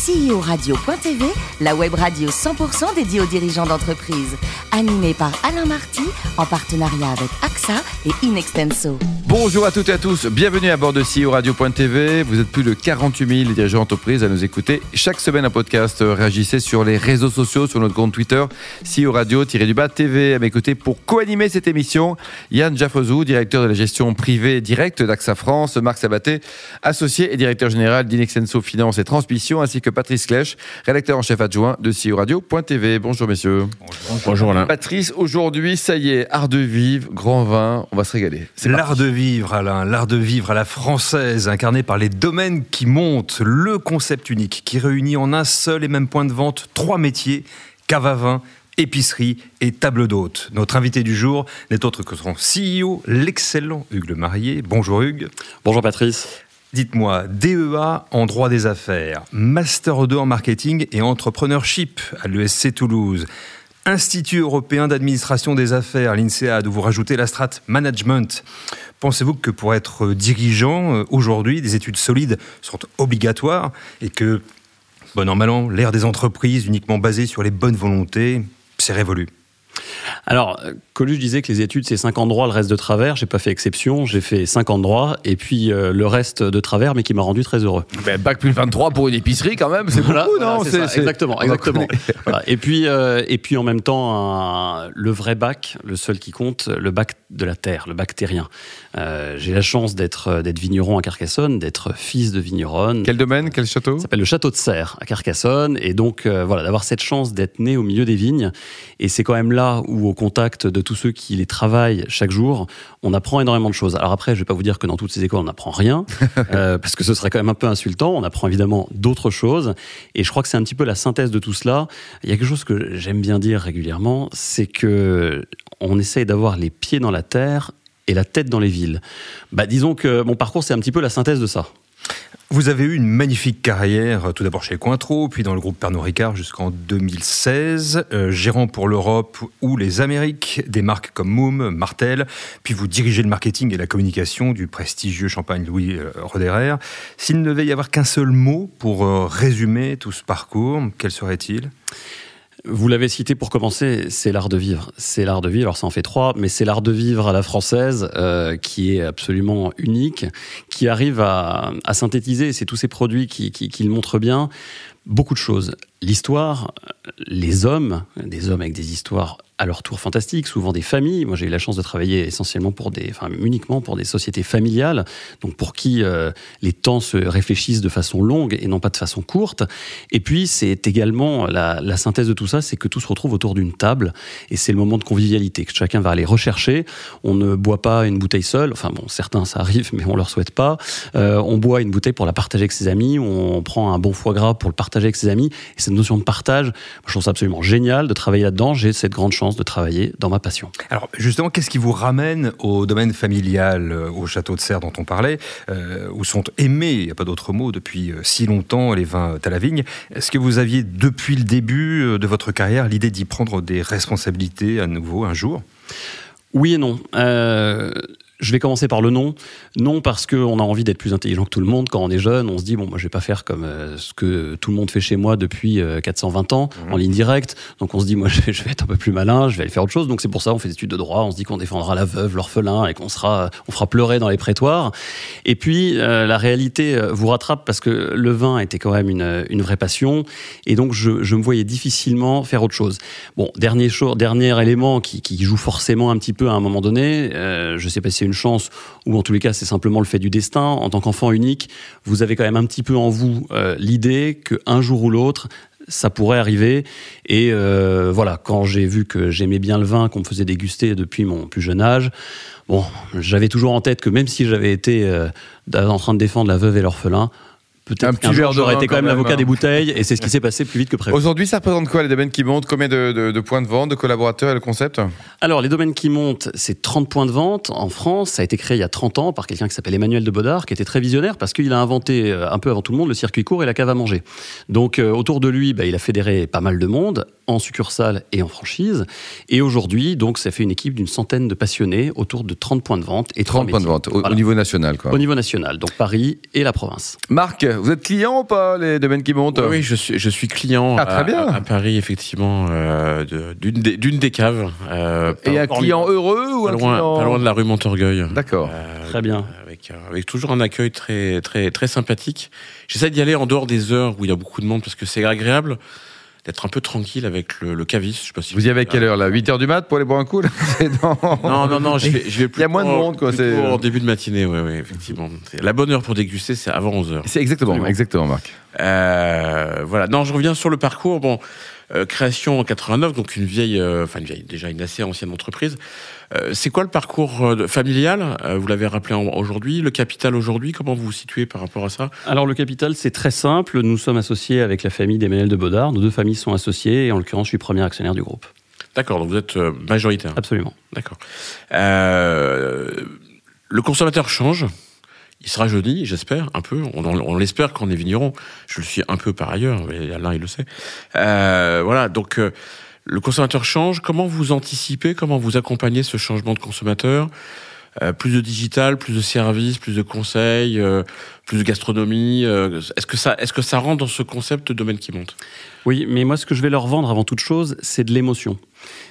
CEO-radio.tv, la web radio 100% dédiée aux dirigeants d'entreprise. Animée par Alain Marty, en partenariat avec AXA et Inextenso. Bonjour à toutes et à tous, bienvenue à bord de CEO Radio.tv. Vous êtes plus de 48 000 dirigeants d'entreprise à nous écouter. Chaque semaine, un podcast. Réagissez sur les réseaux sociaux, sur notre compte Twitter, CEO Radio-du-bas TV. À mes côtés pour co-animer cette émission, Yann Jaffozou, directeur de la gestion privée directe d'AXA France, Marc Sabaté, associé et directeur général d'Inexenso Finance et Transmission, ainsi que Patrice Clèche, rédacteur en chef adjoint de CEO Radio.tv. Bonjour messieurs. Bonjour. Bonjour Alain. Patrice, aujourd'hui, ça y est, art de vivre, grand vin, on va se régaler. L'art de vivre, Alain, l'art de vivre à la française, incarné par les domaines qui montent, le concept unique qui réunit en un seul et même point de vente trois métiers, cave à vin, épicerie et table d'hôte. Notre invité du jour n'est autre que son CEO, l'excellent Hugues Le Marié. Bonjour Hugues. Bonjour Patrice. Dites-moi, DEA en droit des affaires, Master 2 en marketing et entrepreneurship à l'ESC Toulouse, Institut européen d'administration des affaires, l'INSEAD, où vous rajoutez la strate management. Pensez-vous que pour être dirigeant, euh, aujourd'hui, des études solides sont obligatoires et que, bon an, mal l'ère des entreprises uniquement basée sur les bonnes volontés, c'est révolu? Alors, Coluche disait que les études, c'est 5 ans de droit, le reste de travers. J'ai pas fait exception, j'ai fait 5 ans de droit, et puis euh, le reste de travers, mais qui m'a rendu très heureux. Ben, bac plus 23 pour une épicerie, quand même, c'est beaucoup, non? c'est Exactement, exactement. Et, puis, euh, et puis, en même temps, le vrai bac, le seul qui compte, le bac de la terre, le bactérien. Euh, j'ai la chance d'être d'être vigneron à Carcassonne, d'être fils de vigneronne. Quel domaine, quel château? Ça s'appelle le château de Serre à Carcassonne, et donc voilà, d'avoir cette chance d'être né au milieu des vignes, et c'est quand même là où, au contact de tous ceux qui les travaillent chaque jour, on apprend énormément de choses. Alors après, je vais pas vous dire que dans toutes ces écoles, on n'apprend rien, euh, parce que ce serait quand même un peu insultant. On apprend évidemment d'autres choses. Et je crois que c'est un petit peu la synthèse de tout cela. Il y a quelque chose que j'aime bien dire régulièrement, c'est que on essaye d'avoir les pieds dans la terre et la tête dans les villes. Bah, disons que mon parcours, c'est un petit peu la synthèse de ça. Vous avez eu une magnifique carrière, tout d'abord chez Cointreau, puis dans le groupe Pernod Ricard jusqu'en 2016, euh, gérant pour l'Europe ou les Amériques des marques comme Moom, Martel, puis vous dirigez le marketing et la communication du prestigieux champagne Louis euh, Roderer. S'il ne devait y avoir qu'un seul mot pour euh, résumer tout ce parcours, quel serait-il? Vous l'avez cité pour commencer, c'est l'art de vivre. C'est l'art de vivre, alors ça en fait trois, mais c'est l'art de vivre à la française euh, qui est absolument unique, qui arrive à, synthétiser, c'est tous ces produits qui le montrent bien, beaucoup de choses. L'histoire, les hommes, des hommes avec des histoires à leur tour fantastiques, souvent des familles. Moi, j'ai eu la chance de travailler essentiellement pour des, enfin, uniquement pour des sociétés familiales, donc pour qui euh, les temps se réfléchissent de façon longue et non pas de façon courte. Et puis, c'est également la, synthèse de tout ça, c'est que tout se retrouve autour d'une table et c'est le moment de convivialité que chacun va aller rechercher. On ne boit pas une bouteille seule. Enfin bon, certains ça arrive, mais on leur souhaite pas. Euh, on boit une bouteille pour la partager avec ses amis. On prend un bon foie gras pour le partager avec ses amis. Et cette notion de partage, je trouve ça absolument génial de travailler là-dedans. J'ai cette grande chance de travailler dans ma passion. Alors justement, qu'est-ce qui vous ramène au domaine familial, euh, au château de Serre dont on parlait, euh, où sont aimés, il n'y a pas d'autre mot, depuis euh, si longtemps les vins à la vigne Est-ce que vous aviez depuis le début de votre carrière l'idée d'y prendre des responsabilités à nouveau un jour? Oui et non. Je vais commencer par le non. Non parce qu'on a envie d'être plus intelligent que tout le monde. Quand on est jeune, on se dit, bon, moi je vais pas faire comme euh, ce que tout le monde fait chez moi depuis 420 euh, ans, mhm. en ligne directe. Donc on se dit, moi je vais, être un peu plus malin, je vais aller faire autre chose. Donc c'est pour ça on fait des études de droit, on se dit qu'on défendra la veuve, l'orphelin et qu'on sera, on fera pleurer dans les prétoires. Et puis euh, la réalité vous rattrape parce que le vin était quand même une, une vraie passion. Et donc je, je, me voyais difficilement faire autre chose. Bon, dernier, dernier élément qui, qui joue forcément un petit peu à un moment donné, je sais pas si c'est une chance, ou en tous les cas c'est simplement le fait du destin. En tant qu'enfant unique, vous avez quand même un petit peu en vous euh, l'idée qu'un jour ou l'autre, ça pourrait arriver. Et euh, voilà, quand j'ai vu que j'aimais bien le vin, qu'on me faisait déguster depuis mon plus jeune âge, bon, j'avais toujours en tête que même si j'avais été euh, en train de défendre la veuve et l'orphelin, Peut-être qu'un jour j'aurais été quand même, l'avocat des bouteilles et c'est ce qui s'est passé plus vite que prévu. Aujourd'hui, ça représente quoi les domaines qui montent? Combien de, points de vente, de collaborateurs et le concept Alors, les domaines qui montent, c'est 30 points de vente en France. Ça a été créé il y a 30 ans par quelqu'un qui s'appelle Emmanuel de Bodard, qui était très visionnaire parce qu'il a inventé euh, un peu avant tout le monde le circuit court et la cave à manger. Donc, euh, autour de lui, bah, il a fédéré pas mal de monde en succursale et en franchise. Et aujourd'hui, donc, ça fait une équipe d'une centaine de passionnés autour de 30 points de vente et 30 points de vente au, Voilà. au niveau national. Quoi. Au niveau national, donc Paris et la province. Marc, vous êtes client ou pas, les domaines qui montent? Oui, oui, je suis, je suis client Ah, très à, bien. à- à Paris, effectivement, euh, de- d'une des, caves. euh, Et un client heureux ou pas un loin, client... pas loin de la rue Montorgueil. D'accord. Euh, Très bien. Avec, avec toujours un accueil très, très, très sympathique. J'essaie d'y aller en dehors des heures où il y a beaucoup de monde parce que c'est agréable d'être un peu tranquille avec le, le caviste. Je sais pas si Vous y avez à quelle heure là? 8h du mat pour aller boire un coup là? Dans- Non, non, non, je vais, je vais Il y a moins de monde, quoi, c'est- En début de matinée, oui, oui, effectivement. La bonne heure pour déguster, c'est avant 11h. C'est exactement, Absolument. exactement, Marc. Euh, voilà. Non, je reviens sur le parcours. Bon, euh, création en 89, donc une vieille, euh, enfin une vieille, déjà une assez ancienne entreprise. C'est quoi le parcours familial? Vous l'avez rappelé aujourd'hui. Le capital aujourd'hui, comment vous vous situez par rapport à ça? Alors le capital, c'est très simple. Nous sommes associés avec la famille d'Emmanuel de Baudard. Nos deux familles sont associées et en l'occurrence, je suis premier actionnaire du groupe. D'accord. Donc vous êtes majoritaire. Absolument. D'accord. Le consommateur change. Il se rajeunit, j'espère, un peu. On, on l'espère quand on est vigneron. Je le suis un peu par ailleurs, mais Alain, il le sait. Euh, voilà, donc euh, le consommateur change. Comment vous anticipez, comment vous accompagnez ce changement de consommateur? Euh, Plus de digital, plus de services, plus de conseils, euh, plus de gastronomie. euh, est-ce que ça, est-ce que ça rentre dans ce concept de domaine qui monte? Oui, mais moi, ce que je vais leur vendre avant toute chose, c'est de l'émotion.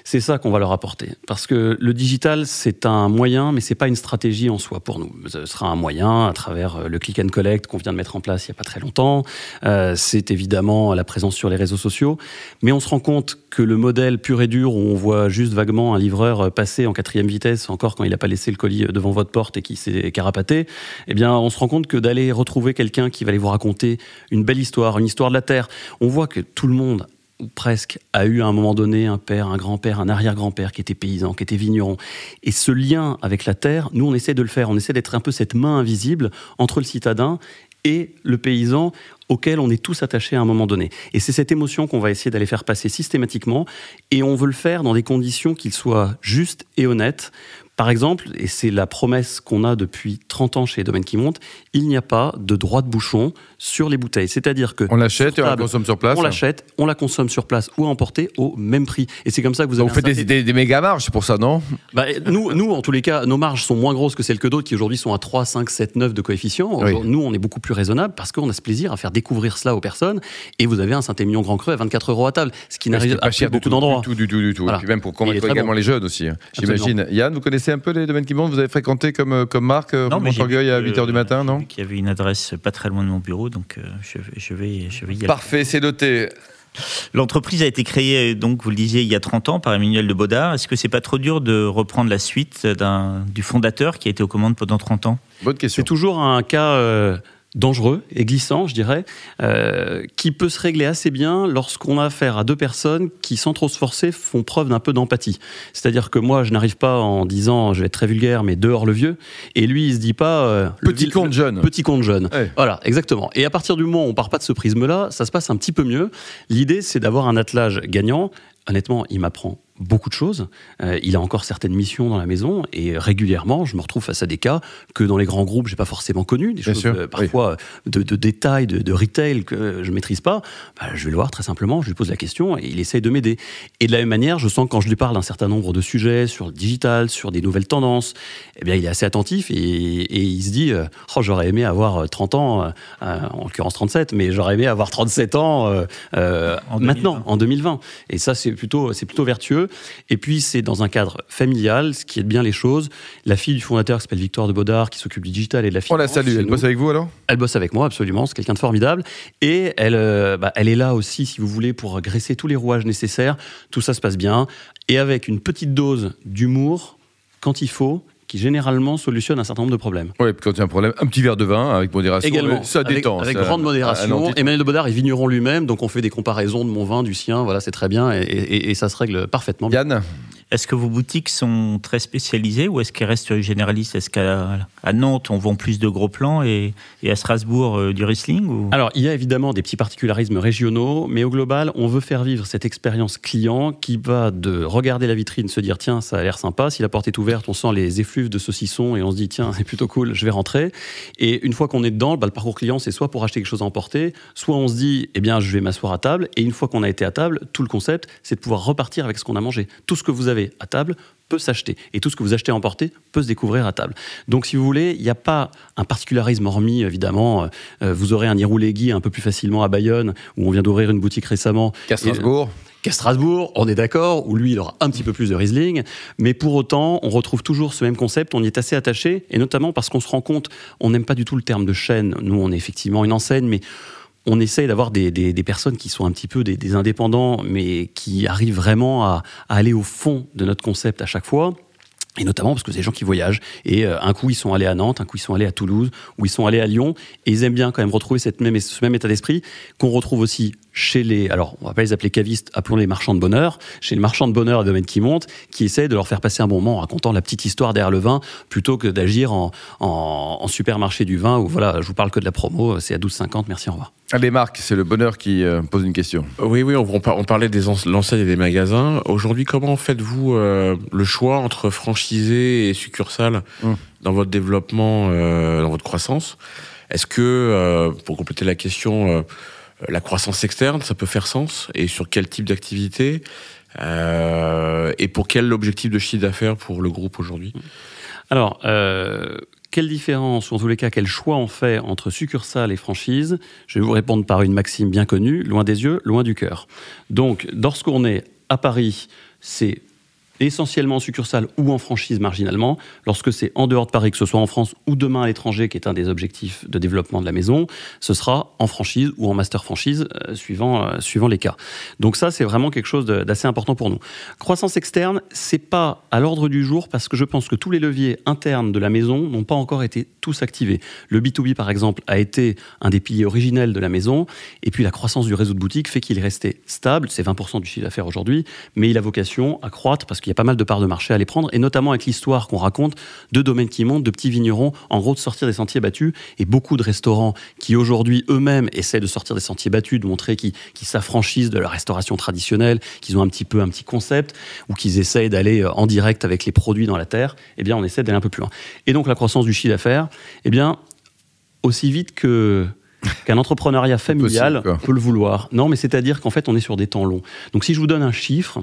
C'est ça qu'on va leur apporter. Parce que le digital, c'est un moyen, mais c'est pas une stratégie en soi pour nous. Ce sera un moyen à travers euh, le click and collect qu'on vient de mettre en place il y a pas très longtemps. Euh, c'est évidemment la présence sur les réseaux sociaux. Mais on se rend compte que le modèle pur et dur où on voit juste vaguement un livreur passer en quatrième vitesse, encore quand il n'a pas laissé le colis devant votre porte et qui s'est carapaté, eh bien, on se rend compte que d'aller retrouver quelqu'un qui va aller vous raconter une belle histoire, une histoire de la terre, on voit que tout le monde ou presque, a eu à un moment donné un père, un grand-père, un arrière-grand-père qui était paysan, qui était vigneron. Et ce lien avec la terre, nous, on essaie de le faire. On essaie d'être un peu cette main invisible entre le citadin et le paysan auquel on est tous attachés à un moment donné. Et c'est cette émotion qu'on va essayer d'aller faire passer systématiquement, et on veut le faire dans des conditions qui soient justes et honnêtes. Par exemple, et c'est la promesse qu'on a depuis 30 ans chez Domaine qui monte, il n'y a pas de droit de bouchon sur les bouteilles. C'est-à-dire que On l'achète et on la consomme sur place. on l'achète, on la consomme sur place ou à emporter au même prix. Et c'est comme ça que vous avez un faites des, certain- des, des méga marges, c'est pour ça, non? Bah, nous, nous, en tous les cas, nos marges sont moins grosses que celles que d'autres qui aujourd'hui sont à 3, 5, 7, 9 de coefficient. Oui. Nous, on est beaucoup plus raisonnable parce qu'on a ce plaisir à faire découvrir cela aux personnes. Et vous avez un Saint-Émilion Grand Cru à 24 euros à table, ce qui n'arrive pas à cher beaucoup d'endroits. Du tout, du tout, du tout. Voilà. Et puis même pour convaincre également bon. les jeunes aussi, hein, j'imagine. Yann, vous connaissez un peu les domaines qui montent Vous avez fréquenté comme, euh, comme Marc, euh, Non, Montorgueil à que- 8h du matin, non qu'il y avait une adresse pas très loin de mon bureau, donc euh, je, vais- je vais, je vais y aller. Parfait, c'est noté. L'entreprise a été créée, donc vous le disiez, il y a 30 ans par Emmanuel de Baudard. Est-ce que c'est pas trop dur de reprendre la suite du fondateur qui a été aux commandes pendant 30 ans? Bonne question. C'est toujours un cas euh, dangereux et glissant, je dirais, euh, qui peut se régler assez bien lorsqu'on a affaire à deux personnes qui, sans trop se forcer, font preuve d'un peu d'empathie. C'est-à-dire que moi, je n'arrive pas en disant, je vais être très vulgaire, mais dehors le vieux, et lui, il se dit pas euh, le Petit vil- compte jeune. Petit compte jeune. Ouais. Voilà, exactement. Et à partir du moment où on part pas de ce prisme-là, ça se passe un petit peu mieux. L'idée, c'est d'avoir un attelage gagnant. Honnêtement, il m'apprend beaucoup de choses. Euh, il a encore certaines missions dans la maison et régulièrement, je me retrouve face à des cas que dans les grands groupes, j'ai pas forcément connu, des Bien choses sûr, euh, parfois de, de détails, de, de retail que je maîtrise pas. Bah, je vais le voir très simplement, je lui pose la question et il essaye de m'aider. Et de la même manière, je sens que quand je lui parle d'un certain nombre de sujets sur le digital, sur des nouvelles tendances, eh bien, il est assez attentif et, et il se dit, euh, oh, j'aurais aimé avoir euh, 30 ans, euh, euh, en l'occurrence 37, mais j'aurais aimé avoir 37 ans euh, euh, En maintenant, 2020. en 2020. Et ça, c'est plutôt, c'est plutôt vertueux. Et puis, c'est dans un cadre familial, ce qui aide bien les choses. La fille du fondateur, qui s'appelle Victoire de Baudard, qui s'occupe du digital et de la On finance. la salue. chez Elle nous. bosse avec vous alors? Elle bosse avec moi, absolument. C'est quelqu'un de formidable. Et elle, euh, bah, elle est là aussi, si vous voulez, pour graisser tous les rouages nécessaires. Tout ça se passe bien. Et avec une petite dose d'humour, quand il faut, qui généralement solutionne un certain nombre de problèmes. Oui, quand il y a un problème, un petit verre de vin avec modération. Également, Ça détend. avec ça- grande modération. anti- Emmanuel de Baudard est vigneron lui-même, donc on fait des comparaisons de mon vin, du sien, voilà, c'est très bien, et, et- et ça se règle parfaitement. bien. Yann? Est-ce que vos boutiques sont très spécialisées ou est-ce qu'elles restent généralistes? Est-ce qu'à Nantes, on vend plus de gros plans et, à Strasbourg, euh, du Riesling ou... Alors, il y a évidemment des petits particularismes régionaux, mais au global, on veut faire vivre cette expérience client qui va de regarder la vitrine, se dire tiens, ça a l'air sympa. Si la porte est ouverte, on sent les effluves de saucisson et on se dit tiens, c'est plutôt cool, je vais rentrer. Et une fois qu'on est dedans, bah, le parcours client, c'est soit pour acheter quelque chose à emporter, soit on se dit eh bien, je vais m'asseoir à table. Et une fois qu'on a été à table, tout le concept, c'est de pouvoir repartir avec ce qu'on a mangé. Tout ce que vous avez à table peut s'acheter. Et tout ce que vous achetez à emporter peut se découvrir à table. Donc, si vous voulez, il n'y a pas un particularisme hormis, évidemment, euh, euh, vous aurez un Iroulégui un peu plus facilement à Bayonne, où on vient d'ouvrir une boutique récemment. Qu'à Strasbourg qu'à Strasbourg, on est d'accord, où lui, il aura un petit peu plus de Riesling, mais pour autant, on retrouve toujours ce même concept, on y est assez attaché, et notamment parce qu'on se rend compte, on n'aime pas du tout le terme de chaîne, nous, on est effectivement une enseigne, mais on essaye d'avoir des, personnes qui sont un petit peu des, indépendants, mais qui arrivent vraiment à, aller au fond de notre concept à chaque fois. Et notamment parce que c'est des gens qui voyagent. Et euh, un coup, ils sont allés à Nantes, un coup, ils sont allés à Toulouse, ou ils sont allés à Lyon. Et ils aiment bien quand même retrouver cette ce même état d'esprit qu'on retrouve aussi chez les, alors on va pas les appeler cavistes, appelons les marchands de bonheur, chez les marchands de bonheur et domaines qui montent, qui essayent de leur faire passer un bon moment en racontant la petite histoire derrière le vin, plutôt que d'agir en, en, supermarché du vin où voilà, je vous parle que de la promo, c'est à 12,50, merci, au revoir. Allez Marc, c'est le bonheur qui euh, pose une question. Oui, oui, on, on parlait des enseignes et des magasins. Aujourd'hui, comment faites-vous euh, le choix entre franchisé et succursale hum. dans votre développement, euh, dans votre croissance? Est-ce que, pour compléter la question, euh, la croissance externe, ça peut faire sens. Et sur quel type d'activité euh, Et pour quel objectif de chiffre d'affaires pour le groupe aujourd'hui? Alors, euh, quelle différence, ou en tous les cas, quel choix on fait entre succursale et franchise Je vais vous répondre par une maxime bien connue, loin des yeux, loin du cœur. Donc, lorsqu'on est à Paris, c'est essentiellement en succursale ou en franchise marginalement. Lorsque c'est en dehors de Paris, que ce soit en France ou demain à l'étranger, qui est un des objectifs de développement de la maison, ce sera en franchise ou en master franchise, euh, suivant, euh, suivant les cas. Donc ça, c'est vraiment quelque chose d'assez important pour nous. Croissance externe, c'est pas à l'ordre du jour parce que je pense que tous les leviers internes de la maison n'ont pas encore été tous activés. Le B2B, par exemple, a été un des piliers originels de la maison, et puis la croissance du réseau de boutiques fait qu'il est resté stable, c'est 20% du chiffre d'affaires aujourd'hui, mais il a vocation à croître parce qu'il il y a pas mal de parts de marché à les prendre, et notamment avec l'histoire qu'on raconte de domaines qui montent, de petits vignerons, en gros de sortir des sentiers battus, et beaucoup de restaurants qui aujourd'hui eux-mêmes essaient de sortir des sentiers battus, de montrer qu'ils s'affranchissent de la restauration traditionnelle, qu'ils ont un petit peu un petit concept, ou qu'ils essayent d'aller euh, en direct avec les produits dans la terre, eh bien on essaie d'aller un peu plus loin. Et donc la croissance du chiffre d'affaires, eh bien aussi vite que qu'un entrepreneuriat familial peut le vouloir. Non, mais c'est-à-dire qu'en fait, on est sur des temps longs. Donc, si je vous donne un chiffre,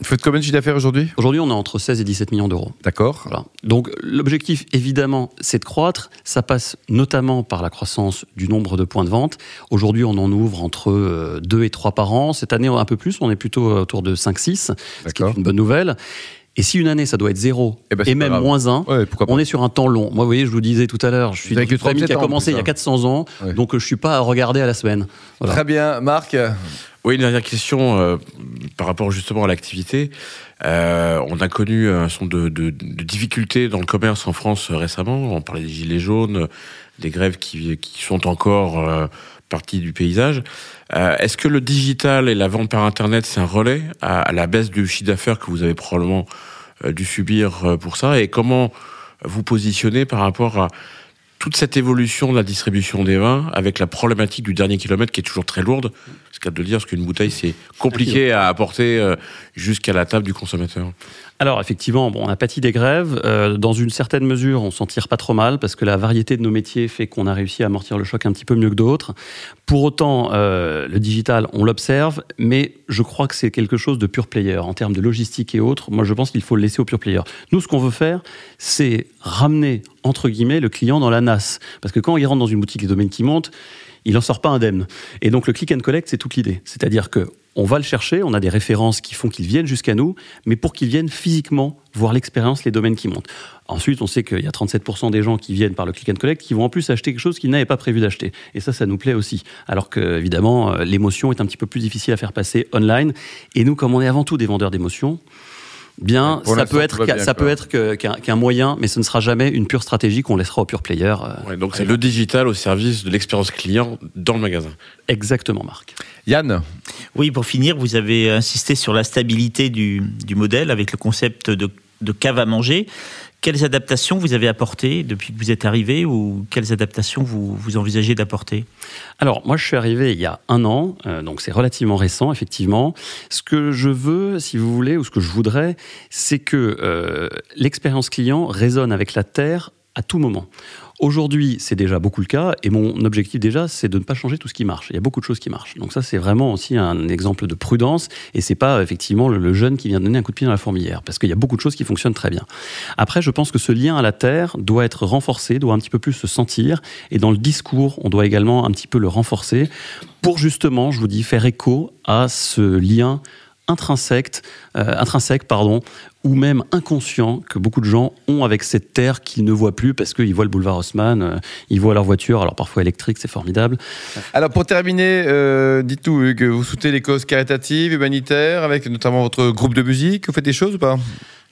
vous faites combien de chiffre d'affaires aujourd'hui? Aujourd'hui, on est entre 16 et 17 millions d'euros. D'accord. Donc, l'objectif, évidemment, c'est de croître. Ça passe notamment par la croissance du nombre de points de vente. Aujourd'hui, on en ouvre entre 2 euh, et 3 par an. Cette année, un peu plus. On est plutôt autour de 5-6, ce qui est une bonne nouvelle. Et si une année, ça doit être zéro, eh ben, et même moins 1, on est sur un temps long. Moi, vous voyez, je vous disais tout à l'heure, je suis une famille qui a commencé il y a 400 ans, donc je ne suis pas à regarder à la semaine. Très bien. Marc? Oui, une dernière question euh, par rapport justement à l'activité. Euh, on a connu un son de, de, de, difficultés dans le commerce en France récemment. On parlait des gilets jaunes, des grèves qui, qui sont encore euh, partie du paysage. Euh, Est-ce que le digital et la vente par Internet, c'est un relais à, la baisse du chiffre d'affaires que vous avez probablement euh, dû subir euh, pour ça? Et comment vous positionnez par rapport à toute cette évolution de la distribution des vins avec la problématique du dernier kilomètre qui est toujours très lourde C'est cas de le dire, parce qu'une bouteille, c'est compliqué à apporter euh, jusqu'à la table du consommateur. Alors effectivement, bon, on a pâti des grèves. Euh, dans une certaine mesure, on s'en tire pas trop mal parce que la variété de nos métiers fait qu'on a réussi à amortir le choc un petit peu mieux que d'autres. Pour autant, euh, le digital, on l'observe, mais je crois que c'est quelque chose de pure player en termes de logistique et autres. Moi, je pense qu'il faut le laisser au pure player. Nous, ce qu'on veut faire, c'est ramener entre guillemets le client dans la Parce que quand il rentre dans une boutique, les domaines qui montent, il n'en sort pas indemne. Et donc le click and collect, c'est toute l'idée. C'est-à-dire que on va le chercher, on a des références qui font qu'il vienne jusqu'à nous, mais pour qu'il vienne physiquement voir l'expérience, les domaines qui montent. Ensuite, on sait qu'il y a 37% des gens qui viennent par le click and collect qui vont en plus acheter quelque chose qu'ils n'avaient pas prévu d'acheter. Et ça, ça nous plaît aussi. Alors que, évidemment, euh, l'émotion est un petit peu plus difficile à faire passer online. Et nous, comme on est avant tout des vendeurs d'émotions, bien, ça peut être, bien, ça quoi. peut être qu'un moyen, mais ce ne sera jamais une pure stratégie qu'on laissera aux pure players. euh, Ouais, donc c'est le digital au service de l'expérience client dans le magasin. Exactement, Marc. Yann, Oui, pour finir, vous avez insisté sur la stabilité du, du modèle avec le concept de, de cave à manger. Quelles adaptations vous avez apportées depuis que vous êtes arrivé ou quelles adaptations vous, vous envisagez d'apporter? Alors, moi, je suis arrivé il y a un an, euh, donc c'est relativement récent, effectivement. Ce que je veux, si vous voulez, ou ce que je voudrais, c'est que euh, l'expérience client résonne avec la Terre à tout moment. Aujourd'hui, c'est déjà beaucoup le cas, et mon objectif déjà, c'est de ne pas changer tout ce qui marche. Il y a beaucoup de choses qui marchent. Donc ça, c'est vraiment aussi un exemple de prudence, et c'est pas effectivement le, jeune qui vient donner un coup de pied dans la fourmilière, parce qu'il y a beaucoup de choses qui fonctionnent très bien. Après, je pense que ce lien à la terre doit être renforcé, doit un petit peu plus se sentir, et dans le discours, on doit également un petit peu le renforcer pour justement, je vous dis, faire écho à ce lien intrinsèque, euh, intrinsèque pardon, ou même inconscient que beaucoup de gens ont avec cette terre qu'ils ne voient plus parce qu'ils voient le boulevard Haussmann, euh, ils voient leur voiture, alors parfois électrique, c'est formidable. alors pour terminer, euh, dites-nous Hugues, vous soutenez les causes caritatives, humanitaires, avec notamment votre groupe de musique, vous faites des choses ou pas?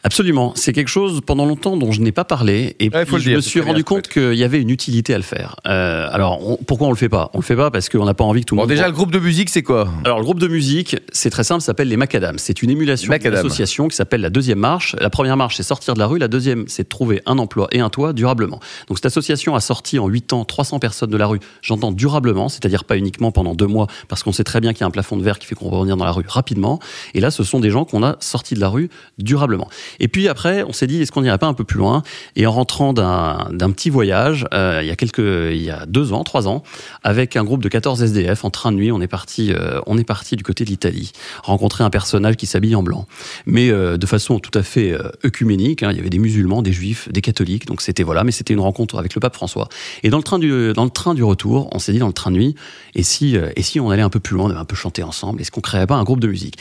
Absolument, c'est quelque chose pendant longtemps dont je n'ai pas parlé et Ouais, puis je dire, me suis rendu compte qu'il y avait une utilité à le faire. Euh, alors on- pourquoi on le fait pas? On le fait pas parce qu'on n'a pas envie que tout le Bon monde. déjà le groupe de musique c'est quoi? Alors le groupe de musique, c'est très simple, ça s'appelle les Macadams. C'est une émulation d'une Macadam. association qui s'appelle la deuxième marche. La première marche, c'est sortir de la rue. La deuxième, c'est trouver un emploi et un toit durablement. Donc cette association a sorti en 8 ans 300 personnes de la rue. J'entends durablement, c'est-à-dire pas uniquement pendant deux mois, parce qu'on sait très bien qu'il y a un plafond de verre qui fait qu'on va revenir dans la rue rapidement. Et là, ce sont des gens qu'on a sortis de la rue durablement. Et puis après, on s'est dit, est-ce qu'on n'irait pas un peu plus loin Et en rentrant d'un petit voyage, euh, il y a quelques, il y a deux ans, trois ans, avec un groupe de 14 SDF en train de nuit, on est parti, euh, on est parti du côté de l'Italie, rencontrer un personnage qui s'habille en blanc, mais euh, de façon tout à fait œcuménique. hein. il y avait des musulmans, des juifs, des catholiques, donc c'était voilà, mais c'était une rencontre avec le pape François. Et dans le train du, dans le train du retour, on s'est dit dans le train de nuit, et si, et si on allait un peu plus loin, on avait un peu chanté ensemble, est-ce qu'on créerait pas un groupe de musique?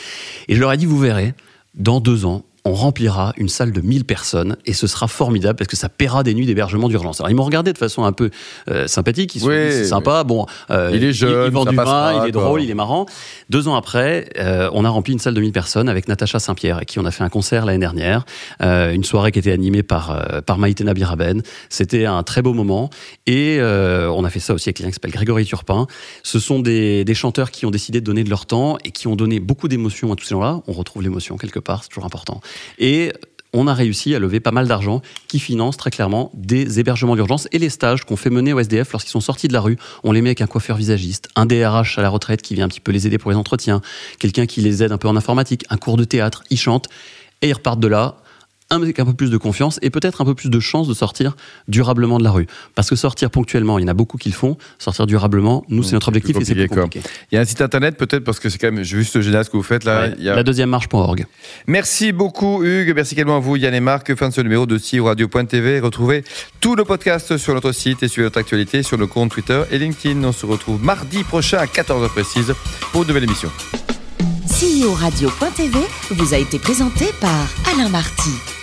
Et je leur ai dit, vous verrez, dans deux ans, on remplira une salle de 1000 personnes et ce sera formidable parce que ça paiera des nuits d'hébergement d'urgence. Alors ils m'ont regardé de façon un peu euh, sympathique, ils se sont dit, c'est sympa, bon, euh, Il est jeune, il, vend du passera, vin, il est quoi. drôle, il est marrant. Deux ans après, euh, on a rempli une salle de 1000 personnes avec Natacha Saint-Pierre, avec qui on a fait un concert l'année dernière, une soirée qui était animée par, par Maïtena Biraben. C'était un très beau moment et on a fait ça aussi avec quelqu'un qui s'appelle Grégory Turpin. Ce sont des, des chanteurs qui ont décidé de donner de leur temps et qui ont donné beaucoup d'émotions à tous ces gens-là. On retrouve l'émotion quelque part, c'est toujours important. Et on a réussi à lever pas mal d'argent qui finance très clairement des hébergements d'urgence et les stages qu'on fait mener au SDF lorsqu'ils sont sortis de la rue. On les met avec un coiffeur visagiste, un DRH à la retraite qui vient un petit peu les aider pour les entretiens, quelqu'un qui les aide un peu en informatique, un cours de théâtre, ils chantent et ils repartent de là avec un peu plus de confiance et peut-être un peu plus de chance de sortir durablement de la rue. Parce que sortir ponctuellement, il y en a beaucoup qui le font. Sortir durablement, nous, c'est notre objectif et c'est plus compliqué, compliqué. Il y a un site internet peut-être parce que c'est quand même juste génial ce que vous faites là. Ouais, Il y a- La deuxième marche.org. Merci beaucoup Hugues, merci également à vous Yann et Marc. Fin de ce numéro de CIO Radio.tv. Retrouvez tous nos podcasts sur notre site et sur notre actualité sur nos comptes Twitter et LinkedIn. On se retrouve mardi prochain à 14h précise pour une nouvelle émission. CEO Radio.tv vous a été présenté par Alain Marty.